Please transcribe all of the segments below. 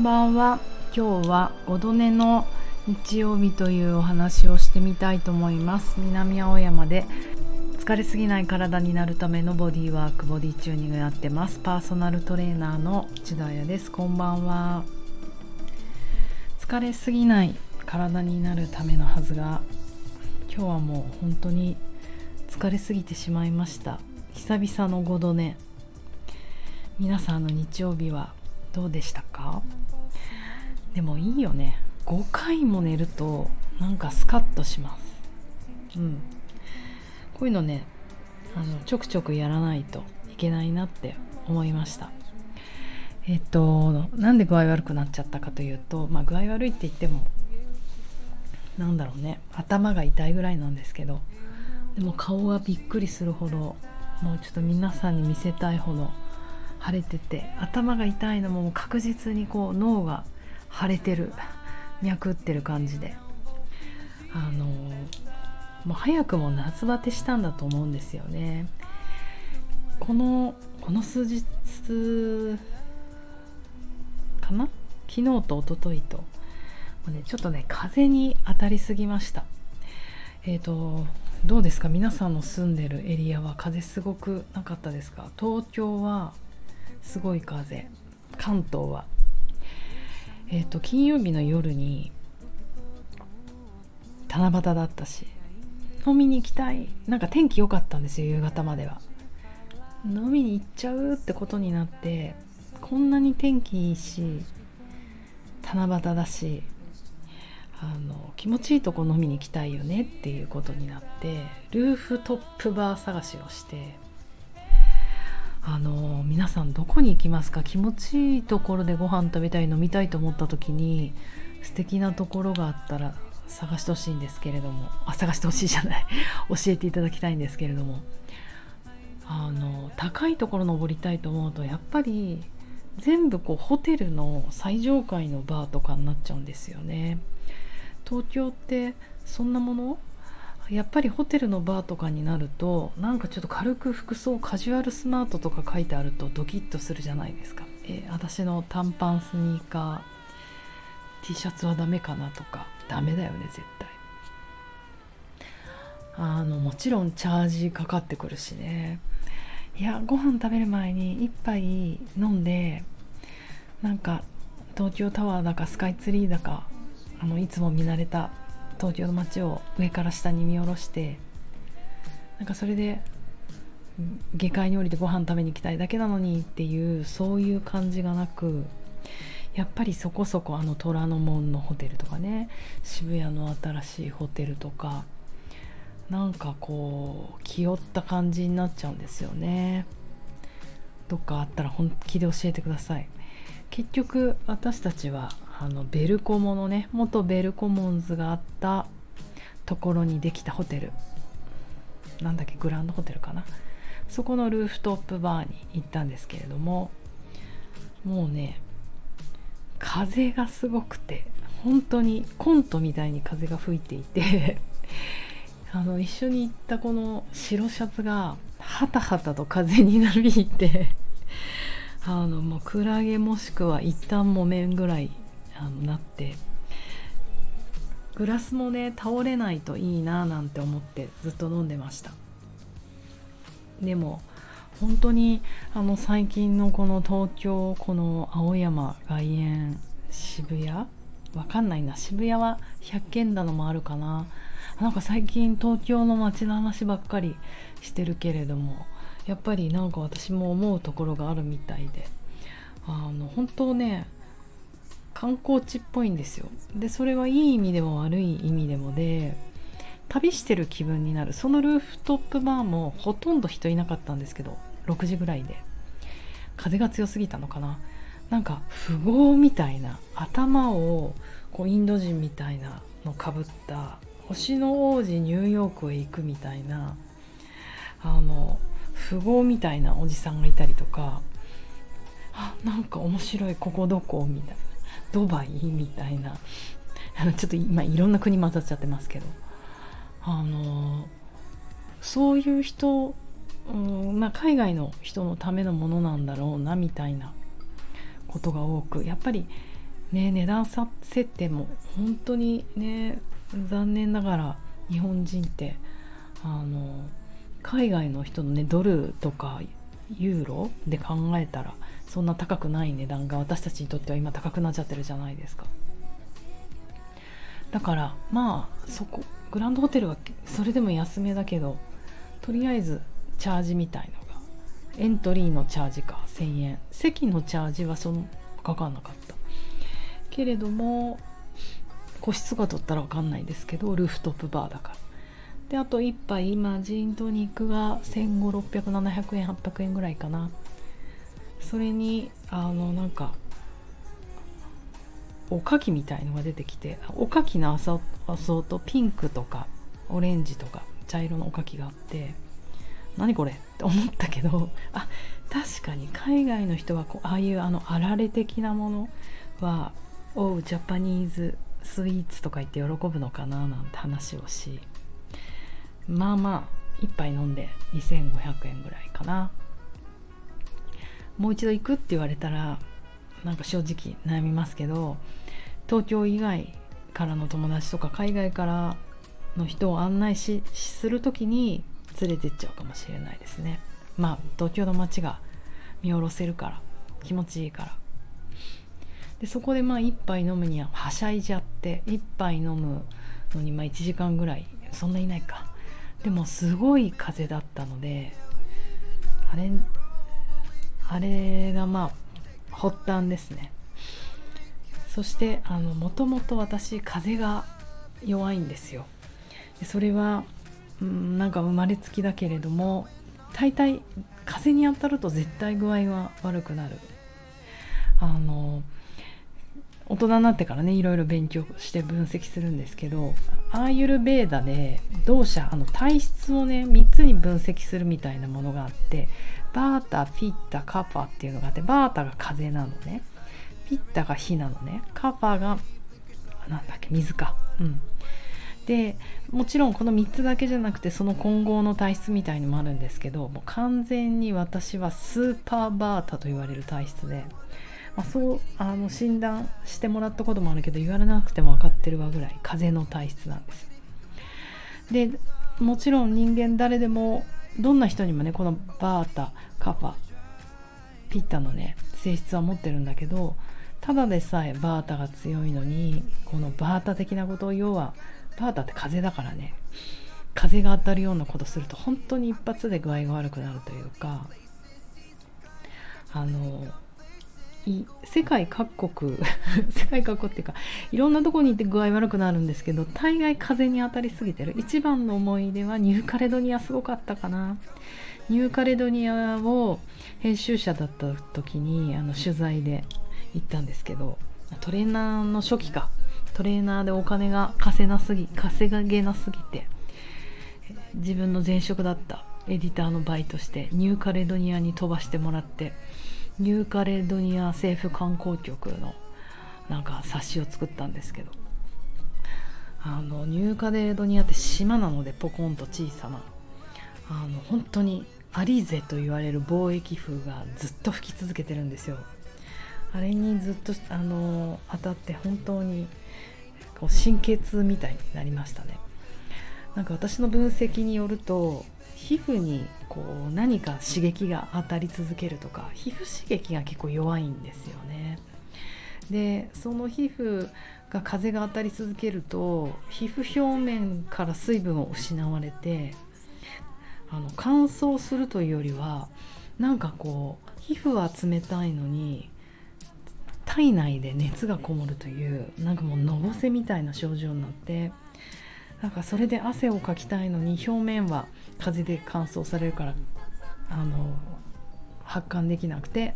んばんは。今日は5度寝の日曜日というお話をしてみたいと思います。南青山で疲れすぎない体になるためのボディワークボディチューニングやってます。パーソナルトレーナーの内田彩です。こんばんは。疲れすぎない体になるためのはずが今日はもう本当に疲れすぎてしまいました。久々の5度寝皆さんの日曜日はどうでしたか？でもいいよね。5回も寝るとなんかスカッとします。うん。こういうのねあのちょくちょくやらないといけないなって思いました。えっとなんで具合悪くなっちゃったかというとまあ具合悪いって言ってもなんだろうね。頭が痛いぐらいなんですけどでも顔がびっくりするほどもうちょっと皆さんに見せたいほど腫れてて頭が痛いのも確実にこう脳が腫れてる 脈打ってる感じで。あのもう早くも夏バテしたんだと思うんですよね。このこの数日かな？昨日と一昨日と。もう、ね、ちょっとね風に当たりすぎました。えっ、ー、とどうですか？皆さんの住んでるエリアは風すごくなかったですか？東京はすごい風。関東は。えっ、ー、と金曜日の夜に七夕だったし飲みに行きたい。なんか天気良かったんですよ夕方までは。飲みに行っちゃうってことになってこんなに天気いいし七夕だしあの気持ちいいとこ飲みに行きたいよねっていうことになってルーフトップバー探しをしてあの皆さんどこに行きますか？気持ちいいところでご飯食べたい飲みたいと思った時に素敵なところがあったら探してほしいんですけれども。あ探してほしいじゃない。教えていただきたいんですけれども。あの高いところ登りたいと思うとやっぱり全部こうホテルの最上階のバーとかになっちゃうんですよね。東京ってそんなものやっぱりホテルのバーとかになるとなんかちょっと軽く服装カジュアルスマートとか書いてあるとドキッとするじゃないですか。え私の短パンスニーカー T シャツはダメかなとか。ダメだよね絶対。あのもちろんチャージかかってくるしね。いやご飯食べる前に1杯飲んでなんか東京タワーだかスカイツリーだかあのいつも見慣れた東京の街を上から下に見下ろしてなんかそれで下界に降りてご飯食べに行きたいだけなのにっていうそういう感じがなくやっぱりそこそこあの虎ノ門のホテルとかね渋谷の新しいホテルとかなんかこう気負った感じになっちゃうんですよね。どっかあったら本気で教えてください。結局私たちはあのベルコモのね元ベルコモンズがあったところにできたホテル。なんだっけグランドホテルかな。そこのルーフトップバーに行ったんですけれどももうね風がすごくて本当にコントみたいに風が吹いていて あの一緒に行ったこの白シャツがハタハタと風になびいてあのもうクラゲもしくは一旦木綿ぐらいあのなってグラスもね倒れないといいななんて思ってずっと飲んでました。でも本当にあの最近のこの東京この青山外苑渋谷？わかんないな。渋谷は100軒だのもあるかな。なんか最近東京の街の話ばっかりしてるけれどもやっぱりなんか私も思うところがあるみたいで。あの本当ね観光地っぽいんですよ。でそれはいい意味でも悪い意味でもで旅してる気分になる。そのルーフトップバーもほとんど人いなかったんですけど6時ぐらいで。風が強すぎたのかな。なんか富豪みたいな頭をこうインド人みたいなのかぶった星の王子ニューヨークへ行くみたいなあの富豪みたいなおじさんがいたりとかあなんか面白いここどこ？みたいな。ドバイみたいな。あのちょっと今いろんな国混ざっちゃってますけど。あのそういう人、うんまあ、海外の人のためのものなんだろうなみたいなことが多くやっぱりね値段設定も本当にね残念ながら日本人ってあの海外の人のねドルとかユーロで考えたらそんな高くない値段が私たちにとっては今高くなっちゃってるじゃないですか。だからまあそこグランドホテルはそれでも安めだけどとりあえずチャージみたいのがエントリーのチャージか1000円。席のチャージはそのかかんなかった。けれども個室が取ったら分かんないですけどルーフトップバーだから。であと1杯今ジントニックが1500600円800円ぐらいかな。それにあのなんかおかきみたいのが出てきておかきのアソートピンクとかオレンジとか茶色のおかきがあって何これって思ったけど あ確かに海外の人はこうああいうあのあられ的なものは「おうジャパニーズスイーツ」とか言って喜ぶのかななんて話をしまあまあ1杯飲んで2500円ぐらいかな。もう一度行くって言われたらなんか正直悩みますけど東京以外からの友達とか海外からの人を案内しする時に連れてっちゃうかもしれないですね。まあ東京の街が見下ろせるから気持ちいいから。でそこでまあ1杯飲むにははしゃいじゃって1杯飲むのにまあ1時間ぐらいそんないないか。でもすごい風だったのであれあれがまあ発端ですね。そしてあのもともと私風が弱いんですよ。でそれは、うん、なんか生まれつきだけれども大体風に当たると絶対具合が悪くなる。あの大人になってからねいろいろ勉強して分析するんですけどアーユルベーダで同社あの体質をね3つに分析するみたいなものがあってバータピッタカパっていうのがあってバータが風なのね。ピッタが火なのね。カパがなんだっけ水か。うん。でもちろんこの3つだけじゃなくてその混合の体質みたいのもあるんですけどもう完全に私はスーパーバータと言われる体質でまあ、そうあの診断してもらったこともあるけど言われなくても分かってるわぐらい風邪の体質なんです。でもちろん人間誰でもどんな人にもねこのバータカファピッタのね性質は持ってるんだけどただでさえバータが強いのにこのバータ的なことを要はバータって風邪だからね。風が当たるようなことすると本当に一発で具合が悪くなるというかあの世界各国 世界各国っていうかいろんなとこに行って具合悪くなるんですけど大概風に当たりすぎてる。一番の思い出はニューカレドニアすごかったかな。ニューカレドニアを編集者だった時にあの取材で行ったんですけどトレーナーの初期か。トレーナーでお金が稼なすぎ稼げなすぎて自分の前職だったエディターのバイトしてニューカレドニアに飛ばしてもらってニューカレドニア政府観光局のなんか冊子を作ったんですけど。あのニューカレドニアって島なのでポコンと小さな。あの本当にアリーゼと言われる貿易風がずっと吹き続けてるんですよ。あれにずっとあの当たって本当にこう神経痛みたいになりましたね。なんか私の分析によると皮膚にこう何か刺激が当たり続けるとか皮膚刺激が結構弱いんですよね。でその皮膚が風が当たり続けると皮膚表面から水分を失われてあの乾燥するというよりはなんかこう皮膚は冷たいのに体内で熱がこもるというなんかもうのぼせみたいな症状になってなんかそれで汗をかきたいのに表面は風で乾燥されるからあの発汗できなくて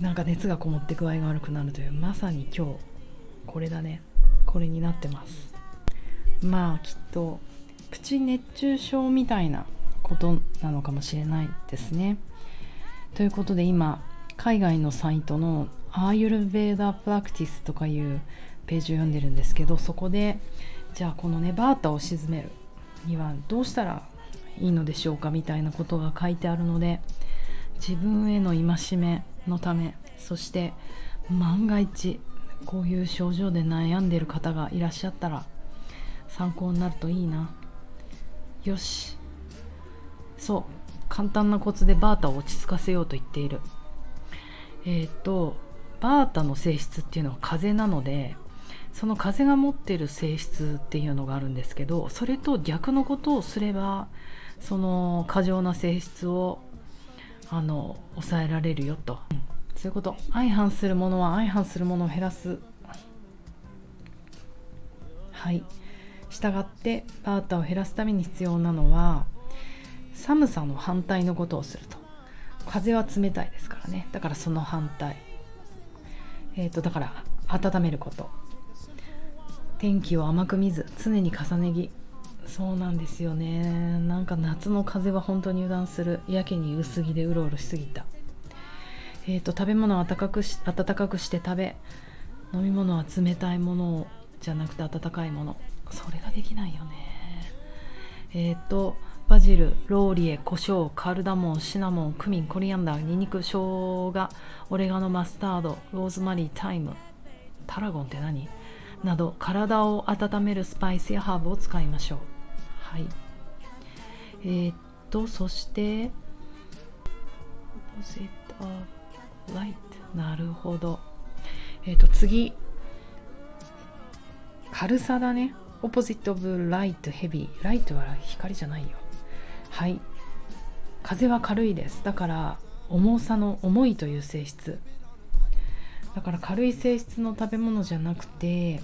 なんか熱がこもって具合が悪くなるというまさに今日これだね。これになってます。まあきっとプチ熱中症みたいなことなのかもしれないですね。ということで今海外のサイトのアーユルベーダープラクティスとかいうページを読んでるんですけどそこでじゃあこのねバータを沈めるにはどうしたらいいのでしょうかみたいなことが書いてあるので自分への戒めのためそして万が一こういう症状で悩んでる方がいらっしゃったら参考になるといいな。よし。そう。簡単なコツでバータを落ち着かせようと言っている。えっ、とバータの性質っていうのは風なのでその風が持ってる性質っていうのがあるんですけどそれと逆のことをすればその過剰な性質をあの抑えられるよと、うん、そういうこと。相反するものは相反するものを減らす。はい。したがってバータを減らすために必要なのは寒さの反対のことをすると。風は冷たいですからね。だからその反対。えっ、ー、とだから温めること。天気を甘く見ず常に重ね着。そうなんですよね。なんか夏の風は本当に油断する。やけに薄着でうろうろしすぎた。えーと、食べ物を温かくし温かくして食べ飲み物は冷たいものをじゃなくて温かいもの。それができないよね。えっ、ー、とバジルローリエ胡椒カルダモンシナモンクミンコリアンダーニンニク生姜オレガノマスタードローズマリータイム。タラゴンって何？など体を温めるスパイスやハーブを使いましょう。はい。えー、っとそしてなるほど。えー、っと次。軽さだね。オポジットオブライトヘビー。ライトは光じゃないよ。はい。風は軽いです。だから重さの重いという性質。だから軽い性質の食べ物じゃなくて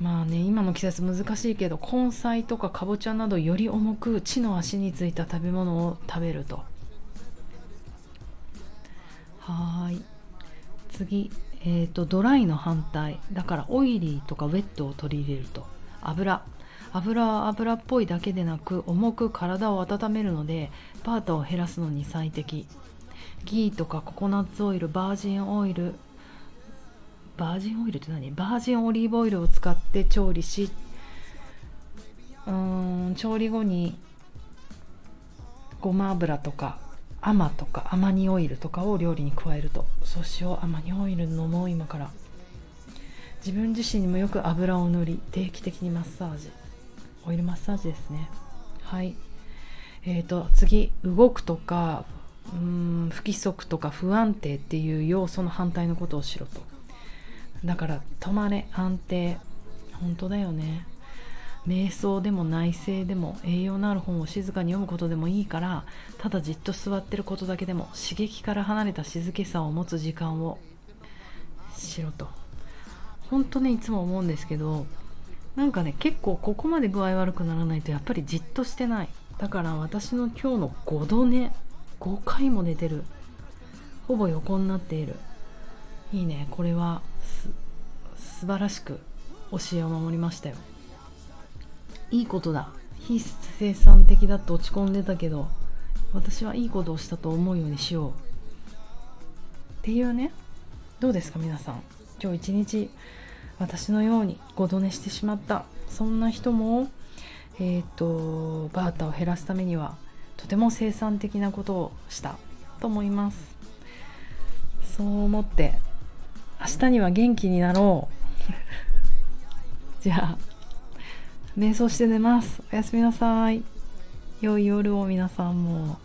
まあね今の季節難しいけど根菜とかかぼちゃなどより重く地の足についた食べ物を食べると。はい。次。えーと、とドライの反対。だからオイリーとかウェットを取り入れると。油。油は油っぽいだけでなく重く体を温めるのでパートを減らすのに最適。ギーとかココナッツオイルバージンオイルバージンオイルって何？バージンオリーブオイルを使って調理しうん調理後にごま油とかアマとかアマニオイルとかを料理に加えると。そうしよう。アマニオイル飲もう今から。自分自身にもよく油を塗り定期的にマッサージ。オイルマッサージですね。はい。えーと、次動くとかうん不規則とか不安定っていう要素の反対のことをしろと。だから止まれ安定。本当だよね。瞑想でも内省でも栄養のある本を静かに読むことでもいいからただじっと座ってることだけでも刺激から離れた静けさを持つ時間をしろと。本当ねいつも思うんですけどなんかね結構ここまで具合悪くならないとやっぱりじっとしてない。だから私の今日の5度寝5回も寝てる。ほぼ横になっている。いいねこれは。素晴らしく教えを守りましたよ。いいことだ。非生産的だと落ち込んでたけど私はいいことをしたと思うようにしよう。っていうね。どうですか皆さん。今日一日私のようにごど寝してしまった。そんな人もえっ、ー、とバータを減らすためにはとても生産的なことをしたと思います。そう思って明日には元気になろう。じゃあ瞑想して寝ます。おやすみなさい。良い夜を皆さんも。